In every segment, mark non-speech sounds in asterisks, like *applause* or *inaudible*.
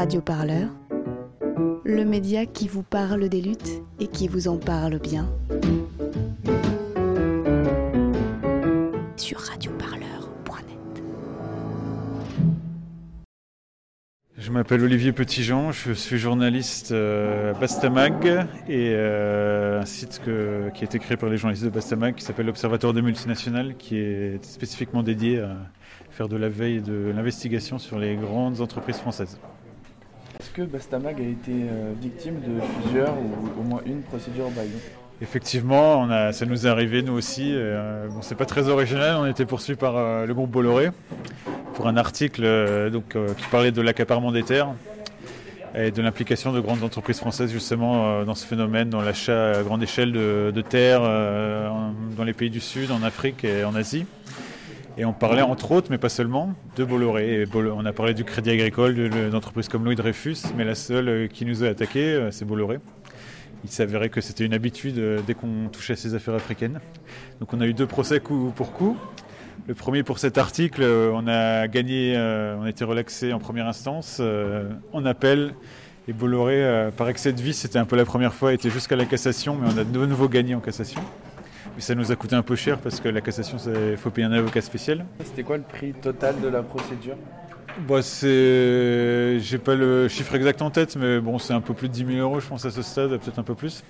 Radio Parleur, le média qui vous parle des luttes et qui vous en parle bien. Sur radioparleur.net. Je m'appelle Olivier Petitjean, je suis journaliste euh, à Bastamag et euh, un site qui a été créé par les journalistes de Bastamag qui s'appelle l'Observatoire des multinationales qui est spécifiquement dédié à faire de la veille et de l'investigation sur les grandes entreprises françaises. Est-ce que Bastamag a été euh, victime de plusieurs ou au moins une procédure Bayon Effectivement, ça nous est arrivé nous aussi. euh, bon, c'est pas très original. On était poursuivis par euh, le groupe Bolloré pour un article euh, donc, qui parlait de l'accaparement des terres et de l'implication de grandes entreprises françaises justement dans ce phénomène, dans l'achat à grande échelle de, terres dans les pays du Sud, en Afrique et en Asie. Et on parlait entre autres, mais pas seulement, de Bolloré. On a parlé du Crédit Agricole, de- de- d'entreprises comme Louis Dreyfus, mais la seule euh, qui nous a attaqué, euh, c'est Bolloré. Il s'avérait que c'était une habitude euh, dès qu'on touchait à ces affaires africaines. Donc on a eu deux procès coup pour coup. Le premier pour cet article, on a gagné, on a été relaxé en première instance, en appel. Et Bolloré, par excès de vie, c'était un peu la première fois, était jusqu'à la cassation, mais on a de nouveau gagné en cassation. Ça nous a coûté un peu cher parce que la cassation, il faut payer un avocat spécial. C'était quoi le prix total de la procédure? Bah, c'est, j'ai pas le chiffre exact en tête, mais bon, c'est un peu plus de 10 000 euros, je pense, à ce stade, peut-être un peu plus.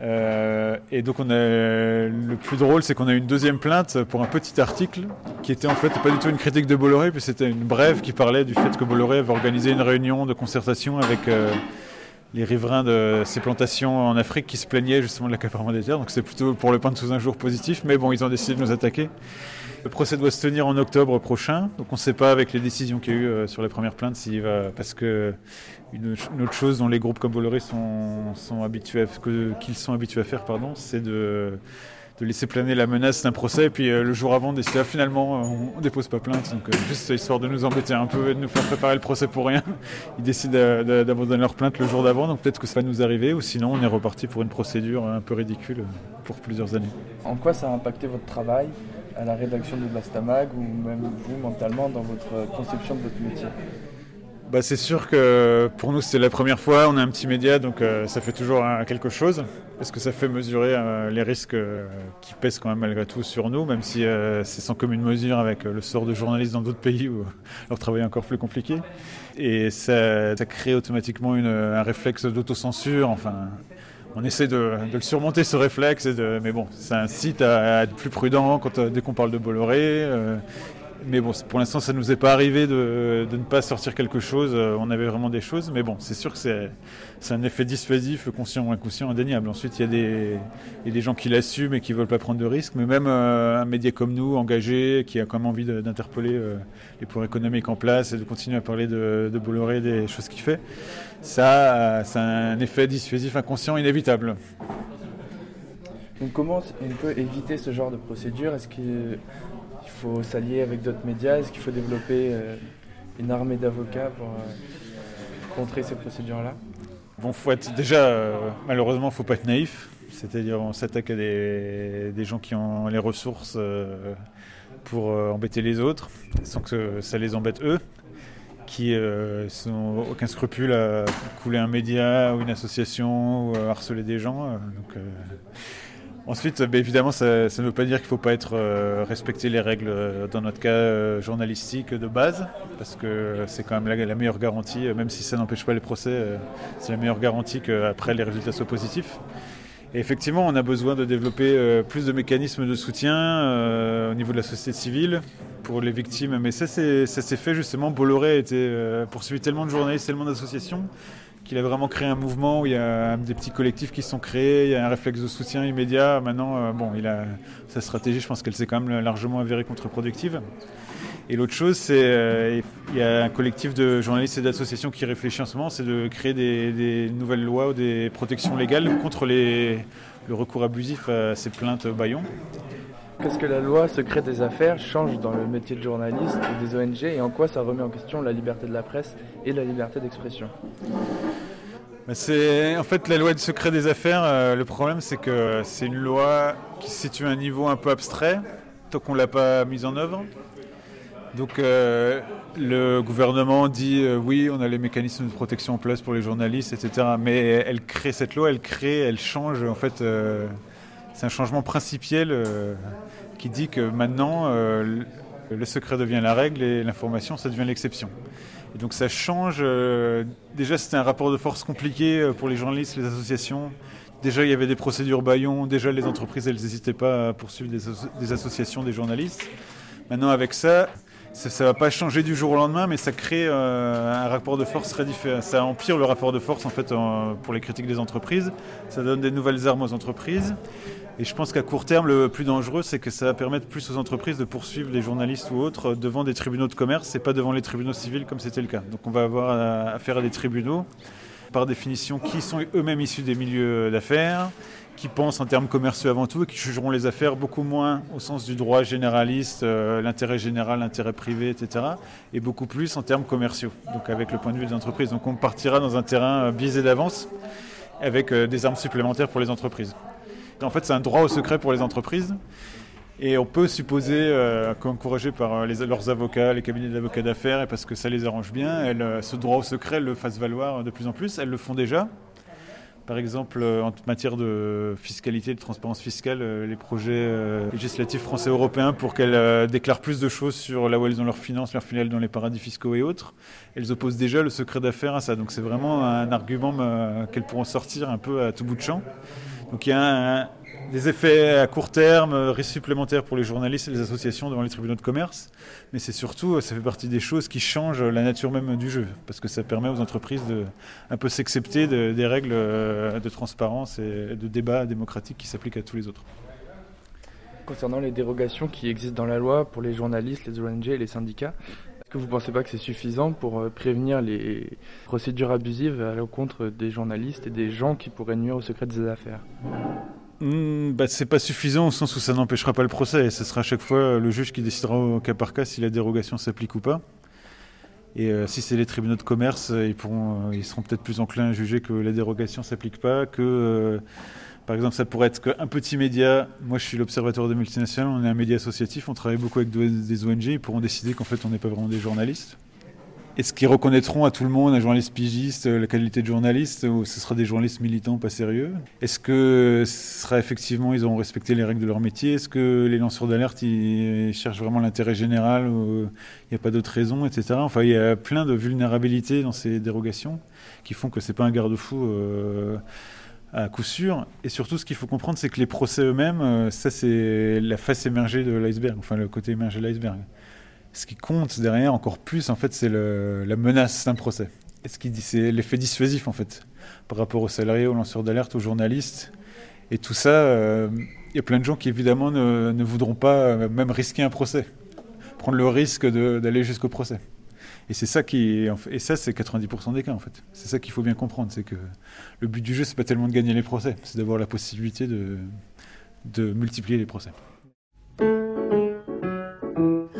Euh, et donc, on a, le plus drôle, c'est qu'on a eu une deuxième plainte pour un petit article qui était en fait pas du tout une critique de Bolloré, puis c'était une brève qui parlait du fait que Bolloré avait organisé une réunion de concertation avec euh, les riverains de ces plantations en Afrique qui se plaignaient justement de l'accaparement des terres. Donc, c'est plutôt pour le peindre sous un jour positif, mais bon, ils ont décidé de nous attaquer. Le procès doit se tenir en octobre prochain, donc on ne sait pas avec les décisions qu'il y a eu euh, sur les premières plaintes s'il va, parce que une, autre chose dont les groupes comme Bolloré sont, sont habitués, à, qu'ils sont habitués à faire, pardon, c'est de, de laisser planer la menace d'un procès et puis euh, le jour avant décider ah, finalement euh, on, ne dépose pas plainte, donc euh, juste histoire de nous embêter un peu et de nous faire préparer le procès pour rien. *laughs* Ils décident de- d'abandonner leur plainte le jour d'avant, donc peut-être que ça va nous arriver, ou sinon on est reparti pour une procédure un peu ridicule pour plusieurs années. En quoi ça a impacté votre travail à la rédaction de Bastamag ou même vous mentalement dans votre conception de votre métier? Bah, c'est sûr que pour nous c'était la première fois, on est un petit média donc euh, ça fait toujours euh, quelque chose parce que ça fait mesurer euh, les risques euh, qui pèsent quand même malgré tout sur nous, même si c'est sans commune mesure avec le sort de journalistes dans d'autres pays où *laughs* leur travail est encore plus compliqué. Et ça, crée automatiquement un réflexe d'autocensure, enfin on essaie de, le surmonter ce réflexe, mais bon, ça incite à, à être plus prudent quand, dès qu'on parle de Bolloré. Mais bon, pour l'instant, ça nous est pas arrivé de, de ne pas sortir quelque chose. euh, On avait vraiment des choses, mais bon, c'est sûr que c'est un effet dissuasif, conscient ou inconscient, indéniable. Ensuite, il y a des, y a des gens qui l'assument et qui veulent pas prendre de risques, mais même euh, un média comme nous, engagé, qui a quand même envie d'interpeller euh, les pouvoirs économiques en place et de continuer à parler de, de Bolloré, des choses qu'il fait, ça, c'est un effet dissuasif inconscient inévitable. Donc comment on peut éviter ce genre de procédure? Est-ce qu'il faut s'allier avec d'autres médias Est-ce qu'il faut développer euh, une armée d'avocats pour euh, contrer ces procédures-là? Bon, faut être, déjà, euh, malheureusement, faut pas être naïf. C'est-à-dire, on s'attaque à des, gens qui ont les ressources pour embêter les autres, sans que ça les embête eux, qui euh, n'ont aucun scrupule à couler un média ou une association ou harceler des gens. Ensuite, ben, évidemment, ça, ne veut pas dire qu'il ne faut pas être euh, respecter les règles, euh, dans notre cas euh, journalistique de base, parce que c'est quand même la, meilleure garantie, euh, même si ça n'empêche pas les procès, euh, c'est la meilleure garantie qu'après les résultats soient positifs. Et effectivement, on a besoin de développer euh, plus de mécanismes de soutien euh, au niveau de la société civile pour les victimes. Mais ça, ça s'est fait justement. Bolloré a été euh, poursuivi tellement de journalistes, tellement d'associations qu'il a vraiment créé un mouvement où il y a des petits collectifs qui se sont créés, il y a un réflexe de soutien immédiat. Maintenant, euh, bon, il a sa stratégie, je pense qu'elle s'est quand même largement avérée contre-productive. Et l'autre chose, c'est euh, il y a un collectif de journalistes et d'associations qui réfléchit en ce moment, c'est de créer des, nouvelles lois ou des protections légales contre le recours abusif à ces plaintes Bayon. Qu'est-ce que la loi secret des affaires change dans le métier de journaliste ou des ONG et en quoi ça remet en question la liberté de la presse et la liberté d'expression? C'est en fait la loi de secret des affaires. euh, le problème, c'est que c'est une loi qui se situe à un niveau un peu abstrait tant qu'on l'a pas mise en œuvre. Donc euh, le gouvernement dit euh, oui, on a les mécanismes de protection en place pour les journalistes, etc. Mais elle crée cette loi, elle crée, elle change. En fait, c'est un changement principiel qui dit que maintenant le secret devient la règle et l'information ça devient l'exception. Et donc ça change. déjà, c'était un rapport de force compliqué pour les journalistes, les associations. Déjà, il y avait des procédures baillons. Déjà, les entreprises, elles n'hésitaient pas à poursuivre des associations des journalistes. Maintenant, avec ça, ça ne va pas changer du jour au lendemain, mais ça crée euh, un rapport de force très différent. Ça empire le rapport de force en fait pour les critiques des entreprises. Ça donne des nouvelles armes aux entreprises. Et je pense qu'à court terme, le plus dangereux, c'est que ça va permettre plus aux entreprises de poursuivre les journalistes ou autres devant des tribunaux de commerce et pas devant les tribunaux civils comme c'était le cas. Donc on va avoir affaire à des tribunaux, par définition, qui sont eux-mêmes issus des milieux d'affaires, qui pensent en termes commerciaux avant tout et qui jugeront les affaires beaucoup moins au sens du droit généraliste, euh, l'intérêt général, l'intérêt privé, etc. et beaucoup plus en termes commerciaux, donc avec le point de vue des entreprises. Donc on partira dans un terrain euh, biaisé d'avance avec euh, des armes supplémentaires pour les entreprises. En fait, c'est un droit au secret pour les entreprises. Et on peut supposer qu'encouragé par leurs avocats, les cabinets d'avocats d'affaires, et parce que ça les arrange bien, elles, ce droit au secret le fassent valoir de plus en plus. Elles le font déjà. Par exemple, euh, en matière de fiscalité, de transparence fiscale, euh, les projets euh, législatifs français européens pour qu'elles déclarent plus de choses sur là où elles ont leurs finances, leurs filiales dans les paradis fiscaux et autres, elles opposent déjà le secret d'affaires à ça. Donc c'est vraiment un argument qu'elles pourront sortir un peu à tout bout de champ. Donc il y a un, des effets à court terme, euh, risques supplémentaires pour les journalistes et les associations devant les tribunaux de commerce, mais c'est surtout, euh, ça fait partie des choses qui changent la nature même du jeu, parce que ça permet aux entreprises de un peu s'accepter des règles euh, de transparence et de débat démocratique qui s'appliquent à tous les autres. Concernant les dérogations qui existent dans la loi pour les journalistes, les ONG et les syndicats, est-ce que vous ne pensez pas que c'est suffisant pour prévenir les procédures abusives à l'encontre des journalistes et des gens qui pourraient nuire au secret des affaires? Hmm, bah, c'est pas suffisant au sens où ça n'empêchera pas le procès. Ce sera à chaque fois le juge qui décidera au cas par cas si la dérogation s'applique ou pas. Et euh, si c'est les tribunaux de commerce, ils, pourront, euh, ils seront peut-être plus enclins à juger que la dérogation s'applique pas, que euh, par exemple ça pourrait être qu'un petit média. Moi je suis l'Observatoire des multinationales, on est un média associatif, on travaille beaucoup avec des ONG, ils pourront décider qu'en fait on n'est pas vraiment des journalistes. Est-ce qu'ils reconnaîtront à tout le monde, un journaliste pigiste, euh, la qualité de journaliste, ou ce sera des journalistes militants pas sérieux? Est-ce que ce sera effectivement, ils auront respecté les règles de leur métier? Est-ce que les lanceurs d'alerte, ils cherchent vraiment l'intérêt général il n'y a pas d'autres raisons, etc. Enfin, il y a plein de vulnérabilités dans ces dérogations qui font que c'est pas un garde-fou. Euh, à coup sûr. Et surtout, ce qu'il faut comprendre, c'est que les procès eux-mêmes, euh, ça c'est la face émergée de l'iceberg, enfin le côté émergé de l'iceberg ce qui compte derrière encore plus, en fait, c'est la menace d'un procès. Et ce qui c'est l'effet dissuasif, en fait, par rapport aux salariés, aux lanceurs d'alerte, aux journalistes. Et tout ça, euh, il y a plein de gens qui, évidemment, ne, voudront pas euh, même risquer un procès, prendre le risque d'aller jusqu'au procès. Et c'est ça qui, et ça, c'est 90% des cas, en fait. C'est ça qu'il faut bien comprendre, c'est que le but du jeu, c'est pas tellement de gagner les procès, c'est d'avoir la possibilité de multiplier les procès.